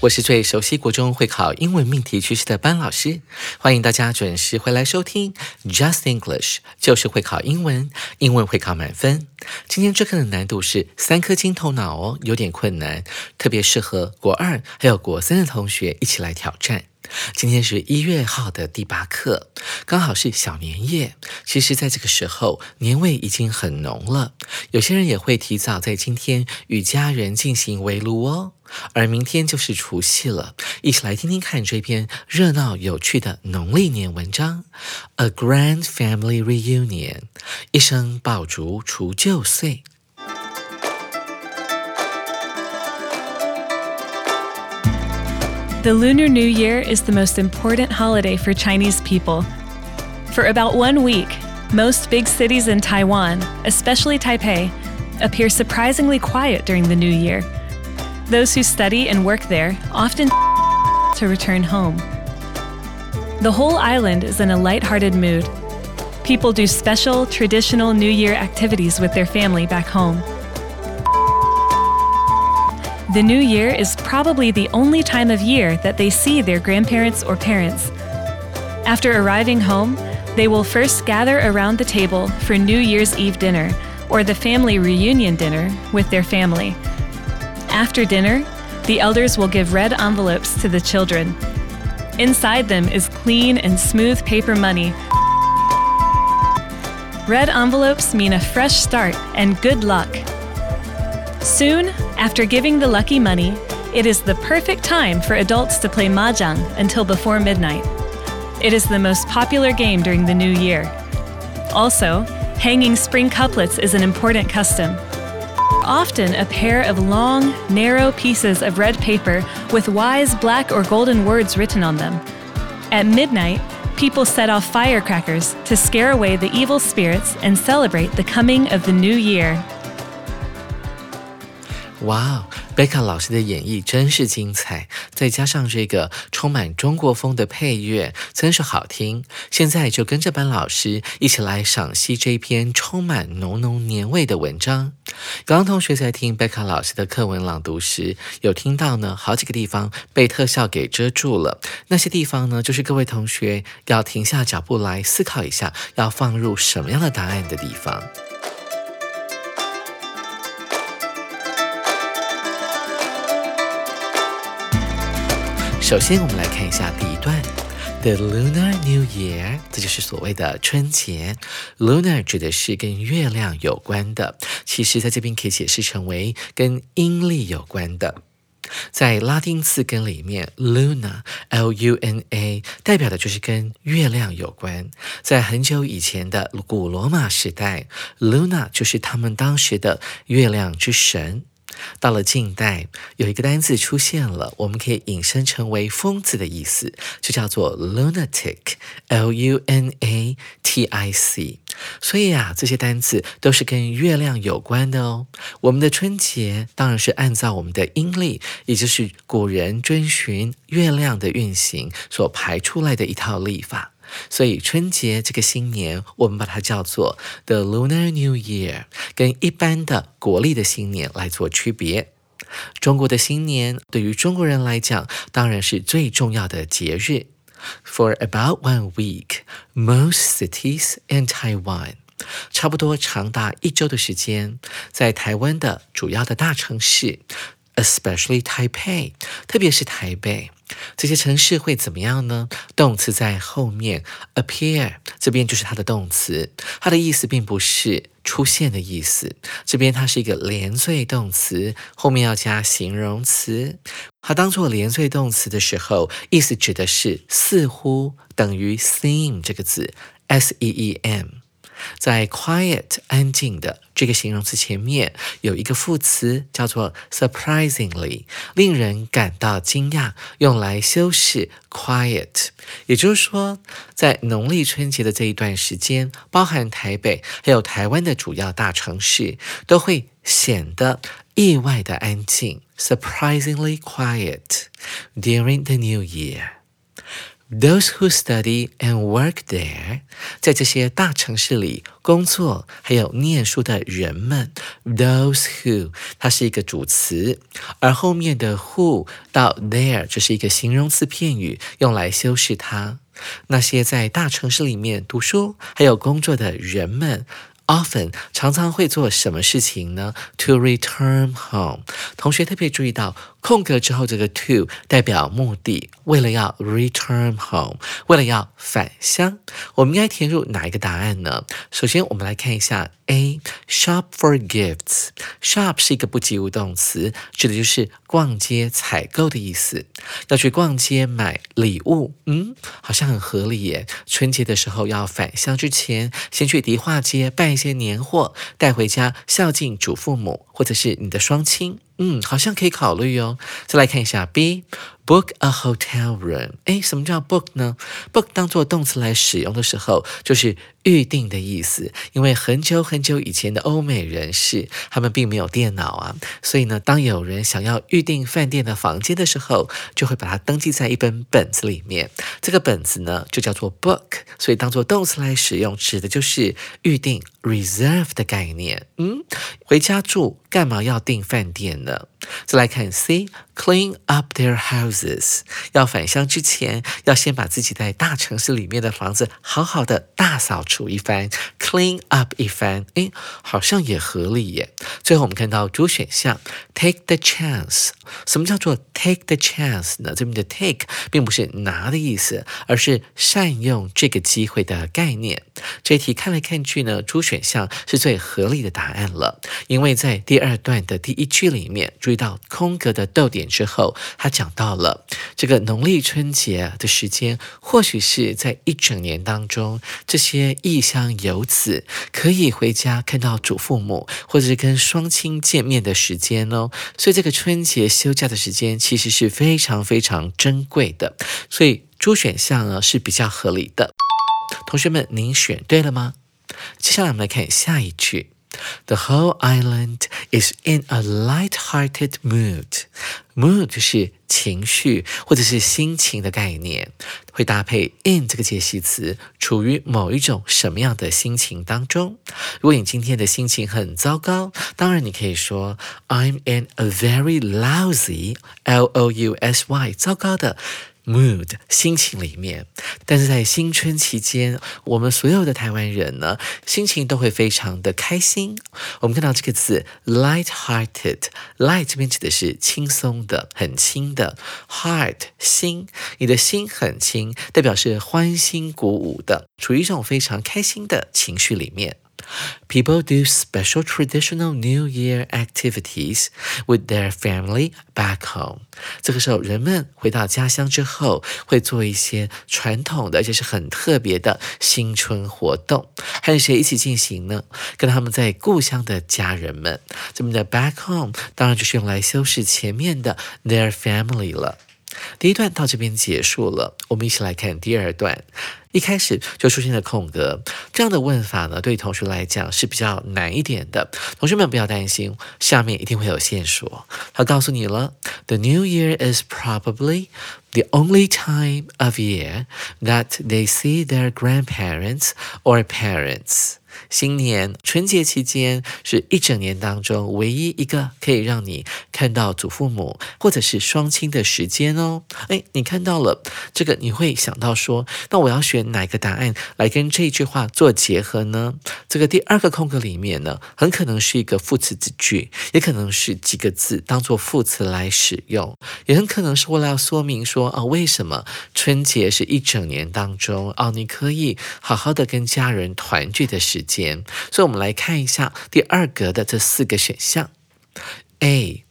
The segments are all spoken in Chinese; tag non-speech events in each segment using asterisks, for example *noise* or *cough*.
我是最熟悉国中会考英文命题趋势的班老师，欢迎大家准时回来收听 Just English，就是会考英文，英文会考满分。今天这课的难度是三颗金头脑哦，有点困难，特别适合国二还有国三的同学一起来挑战。今天是一月号的第八课，刚好是小年夜。其实，在这个时候，年味已经很浓了。有些人也会提早在今天与家人进行围炉哦。而明天就是除夕了，一起来听听看这篇热闹有趣的农历年文章。A grand family reunion，一声爆竹除旧岁。The Lunar New Year is the most important holiday for Chinese people. For about one week, most big cities in Taiwan, especially Taipei, appear surprisingly quiet during the new year. Those who study and work there often *laughs* to return home. The whole island is in a light-hearted mood. People do special, traditional New Year activities with their family back home. The new year is probably the only time of year that they see their grandparents or parents. After arriving home, they will first gather around the table for New Year's Eve dinner or the family reunion dinner with their family. After dinner, the elders will give red envelopes to the children. Inside them is clean and smooth paper money. Red envelopes mean a fresh start and good luck. Soon, after giving the lucky money, it is the perfect time for adults to play mahjong until before midnight. It is the most popular game during the new year. Also, hanging spring couplets is an important custom. Often a pair of long, narrow pieces of red paper with wise black or golden words written on them. At midnight, people set off firecrackers to scare away the evil spirits and celebrate the coming of the new year. 哇哦，贝卡老师的演绎真是精彩，再加上这个充满中国风的配乐，真是好听。现在就跟着班老师一起来赏析这篇充满浓浓年味的文章。刚刚同学在听贝卡老师的课文朗读时，有听到呢好几个地方被特效给遮住了。那些地方呢，就是各位同学要停下脚步来思考一下，要放入什么样的答案的地方。首先，我们来看一下第一段，The Lunar New Year，这就是所谓的春节。Lunar 指的是跟月亮有关的，其实在这边可以解释成为跟阴历有关的。在拉丁字根里面，Luna，L-U-N-A，代表的就是跟月亮有关。在很久以前的古罗马时代，Luna 就是他们当时的月亮之神。到了近代，有一个单字出现了，我们可以引申成为疯子的意思，就叫做 lunatic，L-U-N-A-T-I-C。所以啊，这些单字都是跟月亮有关的哦。我们的春节当然是按照我们的阴历，也就是古人遵循月亮的运行所排出来的一套历法。所以春节这个新年，我们把它叫做 The Lunar New Year，跟一般的国历的新年来做区别。中国的新年对于中国人来讲，当然是最重要的节日。For about one week, most cities in Taiwan，差不多长达一周的时间，在台湾的主要的大城市，especially Taipei，特别是台北。这些城市会怎么样呢？动词在后面，appear 这边就是它的动词，它的意思并不是出现的意思。这边它是一个连缀动词，后面要加形容词。它当做连缀动词的时候，意思指的是似乎等于 seem 这个字，s e e m。在 quiet 安静的这个形容词前面有一个副词叫做 surprisingly，令人感到惊讶，用来修饰 quiet。也就是说，在农历春节的这一段时间，包含台北还有台湾的主要大城市，都会显得意外的安静，surprisingly quiet during the New Year。Those who study and work there，在这些大城市里工作还有念书的人们，those who 它是一个主词，而后面的 who 到 there 这是一个形容词片语，用来修饰它。那些在大城市里面读书还有工作的人们。Often 常常会做什么事情呢？To return home。同学特别注意到，空格之后这个 to 代表目的，为了要 return home，为了要返乡，我们应该填入哪一个答案呢？首先，我们来看一下。A shop for gifts. Shop 是一个不及物动词，指的就是逛街、采购的意思。要去逛街买礼物，嗯，好像很合理耶。春节的时候要返乡之前，先去迪化街办一些年货，带回家孝敬祖父母，或者是你的双亲。嗯，好像可以考虑哦。再来看一下 B。Book a hotel room。哎，什么叫 book 呢？book 当做动词来使用的时候，就是预定的意思。因为很久很久以前的欧美人士，他们并没有电脑啊，所以呢，当有人想要预定饭店的房间的时候，就会把它登记在一本本子里面。这个本子呢，就叫做 book。所以当做动词来使用，指的就是预定 reserve 的概念。嗯，回家住干嘛要订饭店呢？再来看 C，clean up their houses。要返乡之前，要先把自己在大城市里面的房子好好的大扫除一番，clean up 一番。诶，好像也合理耶。最后我们看到主选项，take the chance。什么叫做 take the chance 呢？这边的 take 并不是拿的意思，而是善用这个机会的概念。这题看来看去呢，主选项是最合理的答案了，因为在第二段的第一句里面，注意到空格的逗点之后，他讲到了这个农历春节的时间，或许是在一整年当中，这些异乡游子四可以回家看到祖父母，或者是跟双亲见面的时间哦。所以这个春节休假的时间其实是非常非常珍贵的，所以猪选项呢是比较合理的。同学们，您选对了吗？接下来我们来看下一句：The whole island is in a light-hearted mood. Mood 是情绪或者是心情的概念，会搭配 in 这个介系词，处于某一种什么样的心情当中。如果你今天的心情很糟糕，当然你可以说 I'm in a very lousy, L-O-U-S-Y，糟糕的。Mood 心情里面，但是在新春期间，我们所有的台湾人呢，心情都会非常的开心。我们看到这个字 light-hearted，light 这边指的是轻松的、很轻的，heart 心，你的心很轻，代表是欢欣鼓舞的，处于一种非常开心的情绪里面。People do special traditional New Year activities with their family back home。这个时候，人们回到家乡之后，会做一些传统的，而且是很特别的新春活动。和谁一起进行呢？跟他们在故乡的家人们。这边的 back home 当然就是用来修饰前面的 their family 了。第一段到这边结束了，我们一起来看第二段。一开始就出现了空格，这样的问法呢，对同学来讲是比较难一点的。同学们不要担心，下面一定会有线索。他告诉你了，The New Year is probably the only time of year that they see their grandparents or parents. 新年春节期间是一整年当中唯一一个可以让你看到祖父母或者是双亲的时间哦。哎，你看到了这个，你会想到说，那我要选哪个答案来跟这一句话做结合呢？这个第二个空格里面呢，很可能是一个副词子句，也可能是几个字当做副词来使用，也很可能是为了要说明说啊，为什么春节是一整年当中哦，你可以好好的跟家人团聚的时。间。所以，我们来看一下第二格的这四个选项。A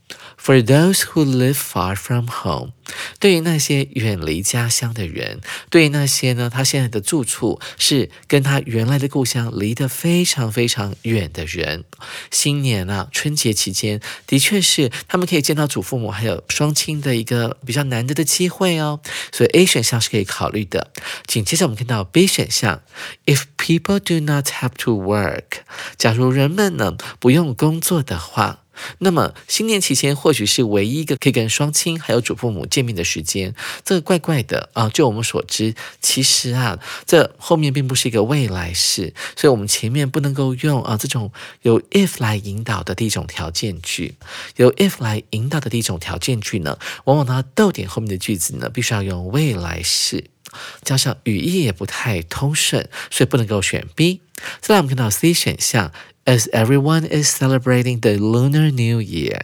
For those who live far from home，对于那些远离家乡的人，对于那些呢，他现在的住处是跟他原来的故乡离得非常非常远的人，新年啊，春节期间的确是他们可以见到祖父母还有双亲的一个比较难得的机会哦，所以 A 选项是可以考虑的。紧接着我们看到 B 选项，If people do not have to work，假如人们呢不用工作的话。那么新年期间或许是唯一一个可以跟双亲还有祖父母见面的时间，这个怪怪的啊！就我们所知，其实啊，这后面并不是一个未来式，所以我们前面不能够用啊这种由 if 来引导的第一种条件句，由 if 来引导的第一种条件句呢，往往呢逗点后面的句子呢，必须要用未来式，加上语义也不太通顺，所以不能够选 B。再来，我们看到 C 选项。As everyone is celebrating the Lunar New Year，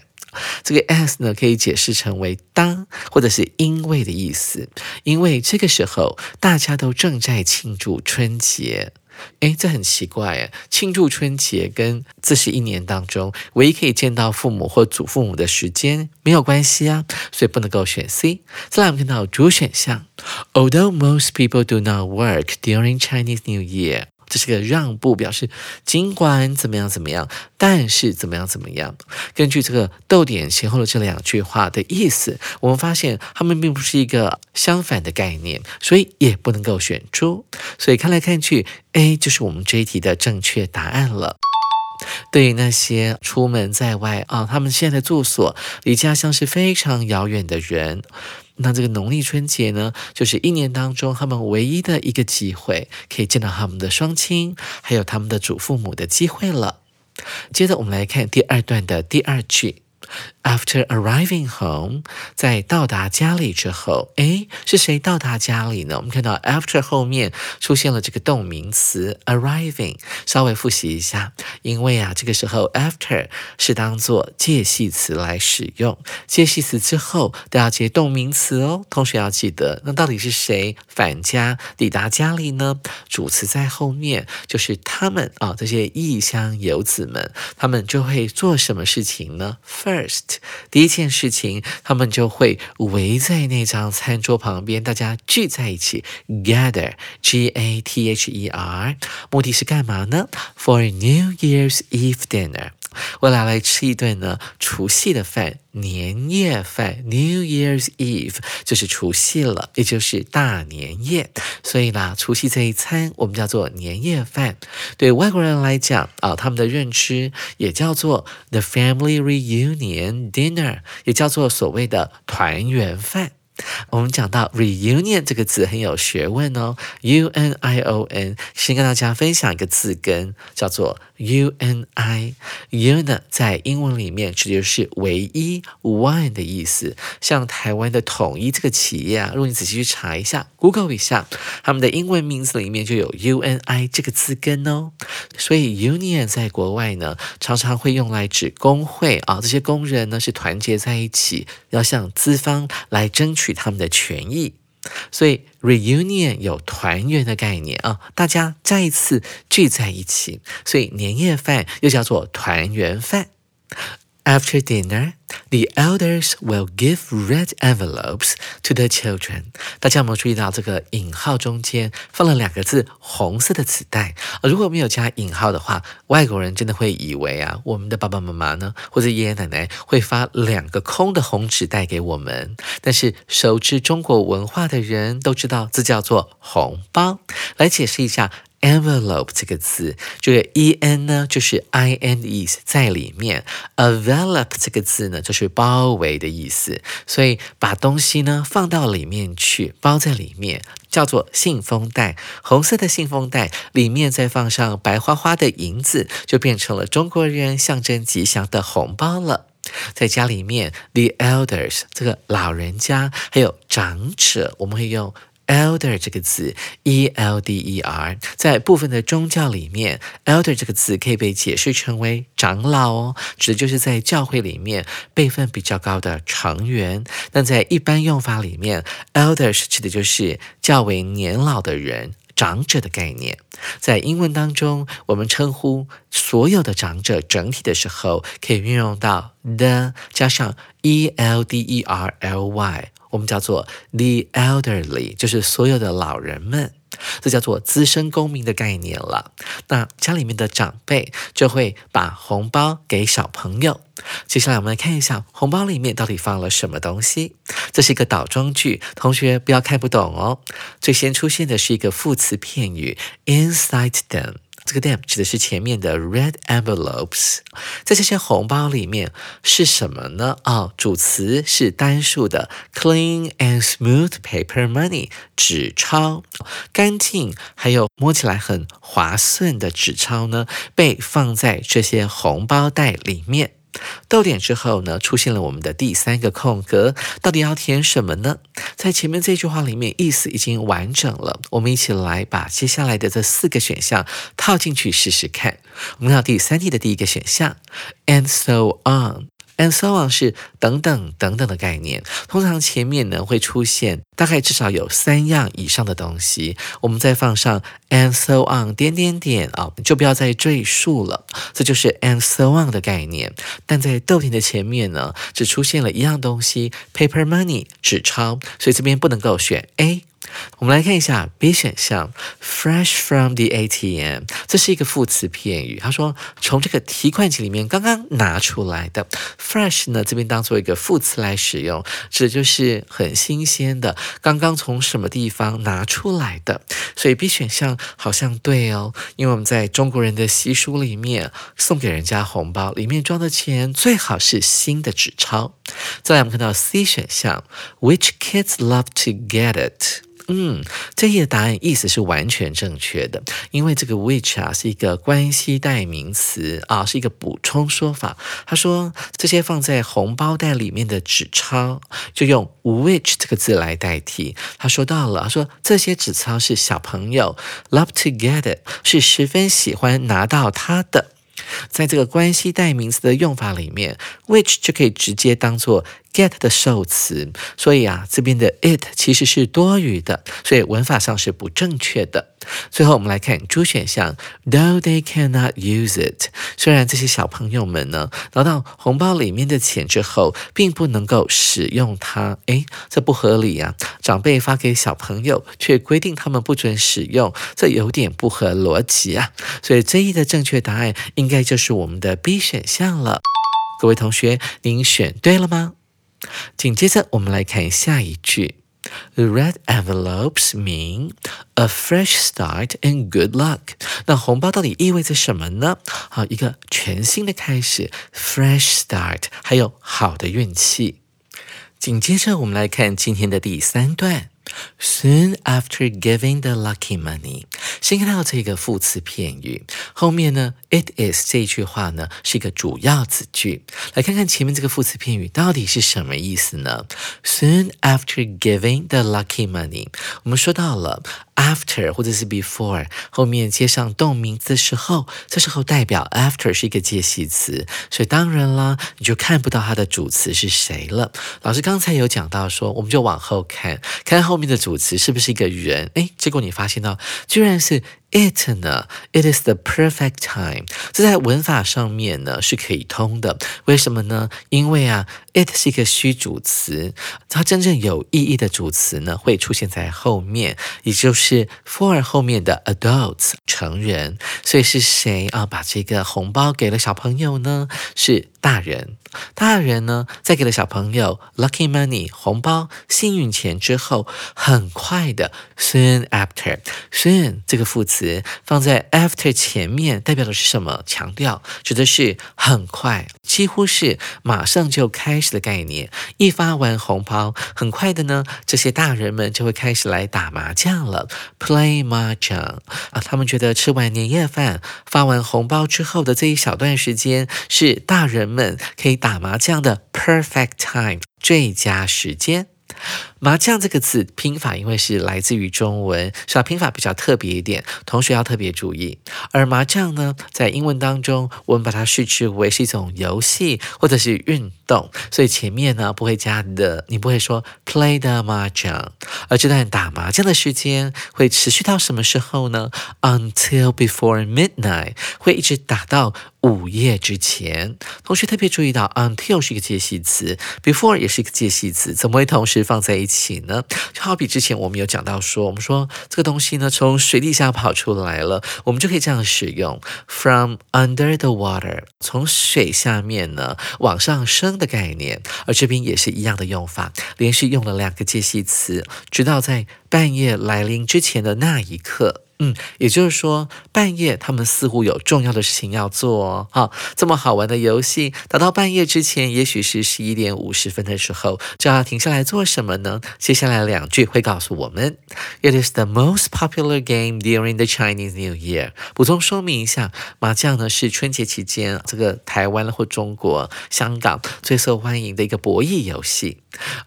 这个 as 呢可以解释成为当或者是因为的意思，因为这个时候大家都正在庆祝春节。诶，这很奇怪诶，庆祝春节跟这是一年当中唯一可以见到父母或祖父母的时间没有关系啊，所以不能够选 C。再来我们看到主选项，Although most people do not work during Chinese New Year。这是个让步，表示尽管怎么样怎么样，但是怎么样怎么样。根据这个逗点前后的这两句话的意思，我们发现它们并不是一个相反的概念，所以也不能够选出。所以看来看去，A 就是我们这一题的正确答案了。对于那些出门在外啊，他们现在的住所离家乡是非常遥远的人。那这个农历春节呢，就是一年当中他们唯一的一个机会，可以见到他们的双亲，还有他们的祖父母的机会了。接着我们来看第二段的第二句。After arriving home，在到达家里之后，诶，是谁到达家里呢？我们看到 after 后面出现了这个动名词 arriving，稍微复习一下，因为啊，这个时候 after 是当做介系词来使用，介系词之后都要接动名词哦。同学要记得，那到底是谁返家抵达家里呢？主词在后面，就是他们啊，这些异乡游子们，他们就会做什么事情呢？First。第一件事情，他们就会围在那张餐桌旁边，大家聚在一起，gather，G A T H E R，目的是干嘛呢？For New Year's Eve dinner。我俩来吃一顿呢除夕的饭，年夜饭 New Year's Eve 就是除夕了，也就是大年夜。所以呢，除夕这一餐我们叫做年夜饭。对外国人来讲啊，他们的认知也叫做 the family reunion dinner，也叫做所谓的团圆饭。我们讲到 reunion 这个字很有学问哦，U N I O N，先跟大家分享一个字根，叫做 U N I。U 呢，在英文里面指的是唯一 one 的意思。像台湾的统一这个企业啊，如果你仔细去查一下，Google 一下，他们的英文名字里面就有 U N I 这个字根哦。所以 union 在国外呢，常常会用来指工会啊，这些工人呢是团结在一起，要向资方来争取。他们的权益，所以 reunion 有团圆的概念啊，大家再一次聚在一起，所以年夜饭又叫做团圆饭。After dinner, the elders will give red envelopes to the children. 大家有没有注意到这个引号中间放了两个字“红色的纸袋”？如果没有加引号的话，外国人真的会以为啊，我们的爸爸妈妈呢，或者爷爷奶奶会发两个空的红纸袋给我们。但是熟知中国文化的人都知道，这叫做红包。来解释一下。Envelope 这个字，这个 e n 呢就是 i n 的意思，在里面。envelop 这个字呢就是包围的意思，所以把东西呢放到里面去，包在里面，叫做信封袋。红色的信封袋里面再放上白花花的银子，就变成了中国人象征吉祥的红包了。在家里面，the elders 这个老人家还有长者，我们会用。Elder 这个字，E L D E R，在部分的宗教里面，Elder 这个字可以被解释成为长老哦，指的就是在教会里面辈分比较高的成员。那在一般用法里面，Elders 指的就是较为年老的人。长者的概念。在英文当中，我们称呼所有的长者整体的时候，可以运用到 the 加上 e l d e r l y，我们叫做 the elderly，就是所有的老人们。这叫做资深公民的概念了。那家里面的长辈就会把红包给小朋友。接下来我们来看一下红包里面到底放了什么东西。这是一个倒装句，同学不要看不懂哦。最先出现的是一个副词片语 inside them。这个 them 指的是前面的 red envelopes，在这些红包里面是什么呢？啊，主词是单数的 clean and smooth paper money 纸钞，干净还有摸起来很滑顺的纸钞呢，被放在这些红包袋里面。逗点之后呢，出现了我们的第三个空格，到底要填什么呢？在前面这句话里面，意思已经完整了。我们一起来把接下来的这四个选项套进去试试看。我们看到第三题的第一个选项，and so on。And so on 是等等等等的概念，通常前面呢会出现大概至少有三样以上的东西，我们再放上 and so on 点点点啊，就不要再赘述了，这就是 and so on 的概念。但在逗点的前面呢，只出现了一样东西，paper money 纸钞，所以这边不能够选 A。我们来看一下 B 选项，fresh from the ATM，这是一个副词片语。他说从这个提款机里面刚刚拿出来的，fresh 呢这边当做一个副词来使用，指的就是很新鲜的，刚刚从什么地方拿出来的。所以 B 选项好像对哦，因为我们在中国人的习俗里面，送给人家红包里面装的钱最好是新的纸钞。再来我们看到 C 选项，Which kids love to get it？嗯，这页答案意思是完全正确的，因为这个 which 啊是一个关系代名词啊，是一个补充说法。他说这些放在红包袋里面的纸钞，就用 which 这个字来代替。他说到了，他说这些纸钞是小朋友 love to get it，是十分喜欢拿到它的。在这个关系代名词的用法里面，which 就可以直接当做 get 的受词，所以啊，这边的 it 其实是多余的，所以文法上是不正确的。最后我们来看 D 选项，Though they cannot use it，虽然这些小朋友们呢拿到红包里面的钱之后，并不能够使用它，诶，这不合理呀！长辈发给小朋友，却规定他们不准使用，这有点不合逻辑啊！所以这一的正确答案应该就是我们的 B 选项了。各位同学，您选对了吗？紧接着我们来看下一句。The red envelopes mean a fresh start and good luck。那红包到底意味着什么呢？好，一个全新的开始，fresh start，还有好的运气。紧接着我们来看今天的第三段。Soon after giving the lucky money，先看到这个副词片语，后面呢，it is 这一句话呢是一个主要子句。来看看前面这个副词片语到底是什么意思呢？Soon after giving the lucky money，我们说到了。After 或者是 before 后面接上动名词的时候，这时候代表 after 是一个介系词，所以当然啦，你就看不到它的主词是谁了。老师刚才有讲到说，我们就往后看看后面的主词是不是一个人？哎，结果你发现到居然是。It 呢？It is the perfect time。这在文法上面呢是可以通的。为什么呢？因为啊，it 是一个虚主词，它真正有意义的主词呢会出现在后面，也就是 for 后面的 adults 成人。所以是谁啊？把这个红包给了小朋友呢？是大人。大人呢，在给了小朋友 lucky money 红包、幸运钱之后，很快的 soon after soon 这个副词词放在 after 前面，代表的是什么？强调指的是很快，几乎是马上就开始的概念。一发完红包，很快的呢，这些大人们就会开始来打麻将了，play 麻将啊。他们觉得吃完年夜饭、发完红包之后的这一小段时间，是大人们可以。打麻将的 perfect time 最佳时间。麻将这个字拼法，因为是来自于中文，所以拼法比较特别一点，同学要特别注意。而麻将呢，在英文当中，我们把它视之为是一种游戏或者是运动，所以前面呢不会加的，你不会说 play the mahjong，而这段打麻将的时间会持续到什么时候呢？Until before midnight，会一直打到。午夜之前，同学特别注意到，until 是一个介系词，before 也是一个介系词，怎么会同时放在一起呢？就好比之前我们有讲到说，我们说这个东西呢从水底下跑出来了，我们就可以这样使用，from under the water，从水下面呢往上升的概念，而这边也是一样的用法，连续用了两个介系词，直到在半夜来临之前的那一刻。嗯，也就是说，半夜他们似乎有重要的事情要做哦。这么好玩的游戏，打到半夜之前，也许是十一点五十分的时候，就要停下来做什么呢？接下来两句会告诉我们：It is the most popular game during the Chinese New Year。补充说明一下，麻将呢是春节期间这个台湾或中国、香港最受欢迎的一个博弈游戏。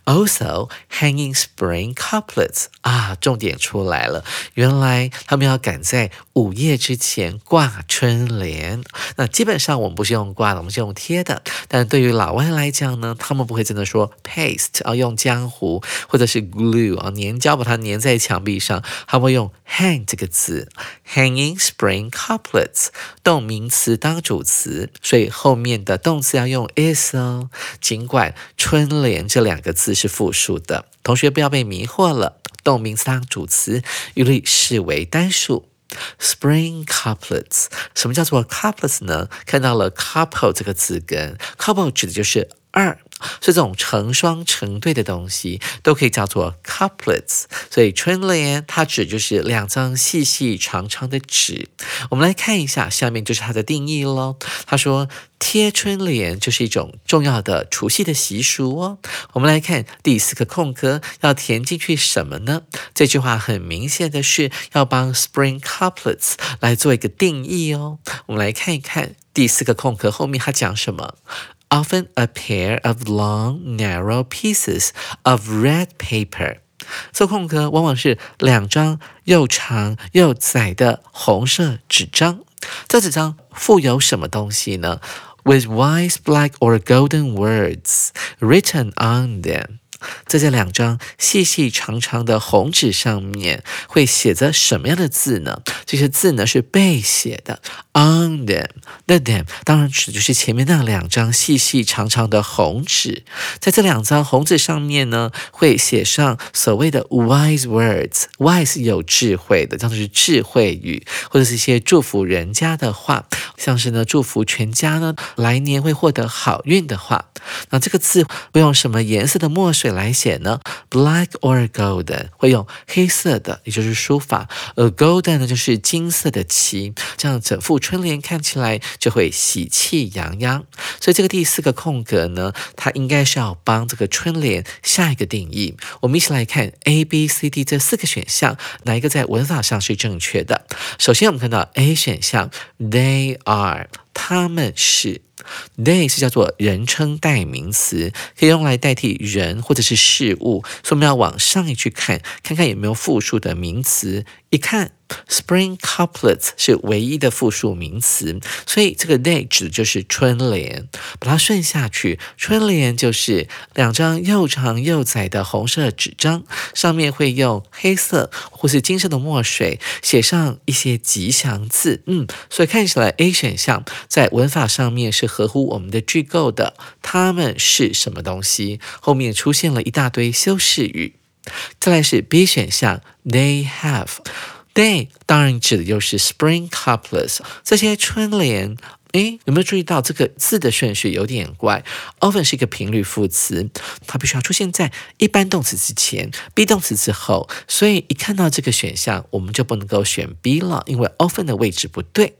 Also hanging spring couplets 啊，重点出来了，原来他们。要赶在午夜之前挂春联，那基本上我们不是用挂的，我们是用贴的。但对于老外来讲呢，他们不会真的说 paste 啊，用浆糊或者是 glue 啊，粘胶把它粘在墙壁上，他们会用 hang 这个字，hanging spring couplets，动名词当主词，所以后面的动词要用 is 哦。尽管春联这两两个字是复数的，同学不要被迷惑了。动名词当主词，一律视为单数。Spring couplets，什么叫做 couplets 呢？看到了 couple 这个字根，couple 指的就是二。是这种成双成对的东西，都可以叫做 couplets。所以春联它指就是两张细细长长的纸。我们来看一下，下面就是它的定义喽。他说贴春联就是一种重要的除夕的习俗哦。我们来看第四个空格，要填进去什么呢？这句话很明显的是要帮 spring couplets 来做一个定义哦。我们来看一看第四个空格后面它讲什么。often a pair of long, narrow pieces of red paper。做空格往往是两张又长又窄的红色纸张。这纸张附有什么东西呢？With white, black, or golden words written on them。 在这两张细细长长的红纸上面会写着什么样的字呢？这些字呢是背写的，on them，the them 当然指的就是前面那两张细细长长的红纸。在这两张红纸上面呢，会写上所谓的 wise words，wise 有智慧的，这样是智慧语，或者是一些祝福人家的话，像是呢祝福全家呢来年会获得好运的话。那这个字会用什么颜色的墨水？来写呢，black or golden 会用黑色的，也就是书法，而 golden 呢就是金色的旗，这样整副春联看起来就会喜气洋洋。所以这个第四个空格呢，它应该是要帮这个春联下一个定义。我们一起来看 A、B、C、D 这四个选项，哪一个在文法上是正确的？首先我们看到 A 选项，They are，他们是。They 是叫做人称代名词，可以用来代替人或者是事物，所以我们要往上一句看，看看有没有复数的名词。一看。Spring couplets 是唯一的复数名词，所以这个 day 指的就是春联。把它顺下去，春联就是两张又长又窄的红色纸张，上面会用黑色或是金色的墨水写上一些吉祥字。嗯，所以看起来 A 选项在文法上面是合乎我们的句构的。它们是什么东西？后面出现了一大堆修饰语。再来是 B 选项，They have。Day 当然指的就是 Spring couplets 这些春联。诶，有没有注意到这个字的顺序有点怪？Often 是一个频率副词，它必须要出现在一般动词之前，be 动词之后。所以一看到这个选项，我们就不能够选 B 了，因为 Often 的位置不对。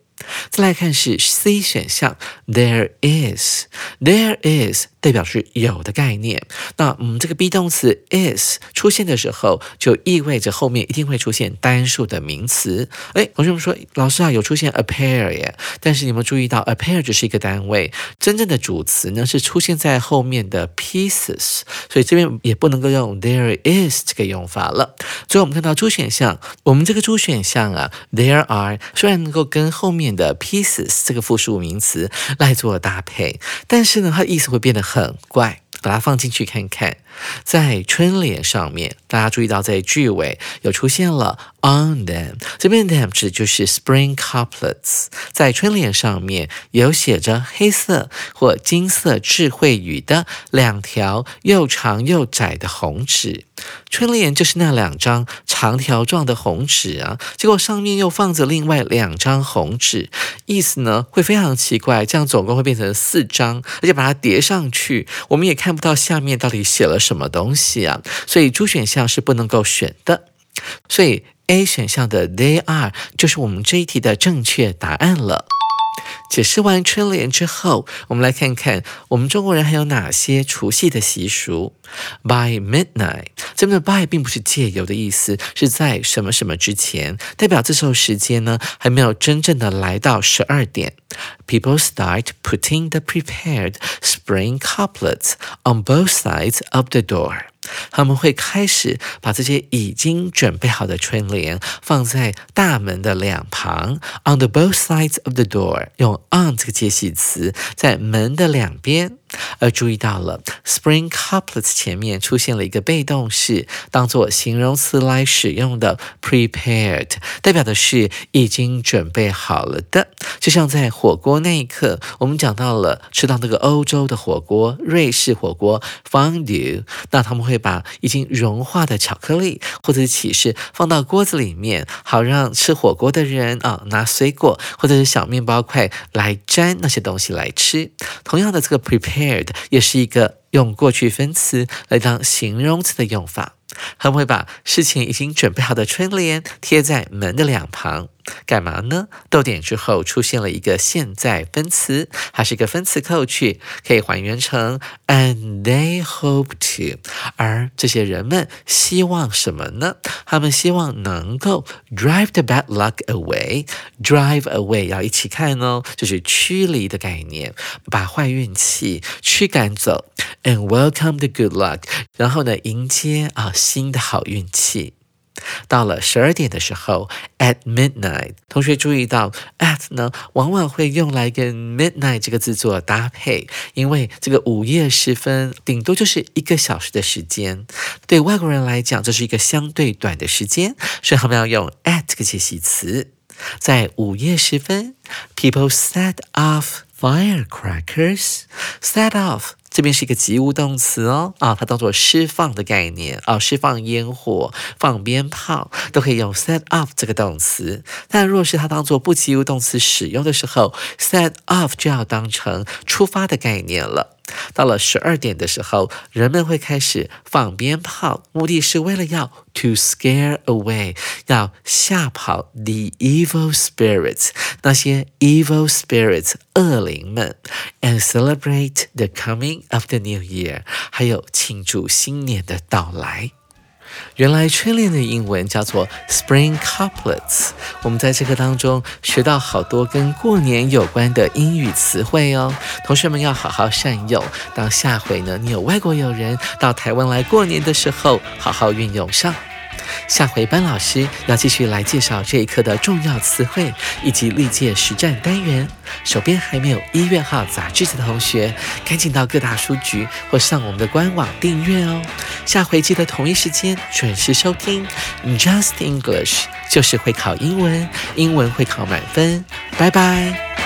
再来看是 C 选项，There is，There is。代表是有的概念。那嗯，这个 be 动词 is 出现的时候，就意味着后面一定会出现单数的名词。哎，同学们说，老师啊，有出现 a pair 耶？但是你们注意到 a pair 只是一个单位，真正的主词呢是出现在后面的 pieces，所以这边也不能够用 there is 这个用法了。最后我们看到 D 选项，我们这个 D 选项啊，there are 虽然能够跟后面的 pieces 这个复数名词来做搭配，但是呢，它的意思会变得很怪。把它放进去看看，在春联上面，大家注意到在句尾有出现了 on them，这边 them 指就是 spring couplets，在春联上面有写着黑色或金色智慧语的两条又长又窄的红纸。春联就是那两张长条状的红纸啊，结果上面又放着另外两张红纸，意思呢会非常奇怪，这样总共会变成四张，而且把它叠上去，我们也看不到下面到底写了什么东西啊，所以 D 选项是不能够选的，所以 A 选项的 They are 就是我们这一题的正确答案了。解释完春联之后，我们来看看我们中国人还有哪些除夕的习俗。By midnight，这边的 by 并不是借由的意思，是在什么什么之前，代表这时候时间呢还没有真正的来到十二点。People start putting the prepared spring couplets on both sides of the door. 他们会开始把这些已经准备好的春联放在大门的两旁，on the both sides of the door，用 on 这个介系词在门的两边。而注意到了，spring couplets 前面出现了一个被动式，当做形容词来使用的 prepared，代表的是已经准备好了的。就像在火锅那一刻，我们讲到了吃到那个欧洲的火锅，瑞士火锅 found you，那他们会把已经融化的巧克力或者是起司放到锅子里面，好让吃火锅的人啊拿水果或者是小面包块来沾那些东西来吃。同样的，这个 prepare。Shared 也是一个用过去分词来当形容词的用法。他们会把事情已经准备好的春联贴在门的两旁。干嘛呢？逗点之后出现了一个现在分词，它是一个分词扣去，可以还原成 and they hope to。而这些人们希望什么呢？他们希望能够 drive the bad luck away。drive away 要一起看哦，就是驱离的概念，把坏运气驱赶走。And welcome the good luck，然后呢，迎接啊新的好运气。到了十二点的时候，at midnight，同学注意到 at 呢，往往会用来跟 midnight 这个字做搭配，因为这个午夜时分顶多就是一个小时的时间，对外国人来讲，这是一个相对短的时间，所以他们要用 at 这个介系词，在午夜时分，people set off firecrackers，set off。这边是一个及物动词哦，啊，它当做释放的概念啊，释放烟火、放鞭炮都可以用 set off 这个动词。但若是它当做不及物动词使用的时候，set off 就要当成出发的概念了。到了十二点的时候，人们会开始放鞭炮，目的是为了要 to scare away，要吓跑 the evil spirits，那些 evil spirits 恶灵们，and celebrate the coming of the new year，还有庆祝新年的到来。原来春联的英文叫做 Spring Couplets。我们在这个当中学到好多跟过年有关的英语词汇哦，同学们要好好善用。当下回呢，你有外国友人到台湾来过年的时候，好好运用上。下回班老师要继续来介绍这一课的重要词汇以及历届实战单元。手边还没有一月号杂志的同学，赶紧到各大书局或上我们的官网订阅哦。下回记得同一时间准时收听。Just English 就是会考英文，英文会考满分。拜拜。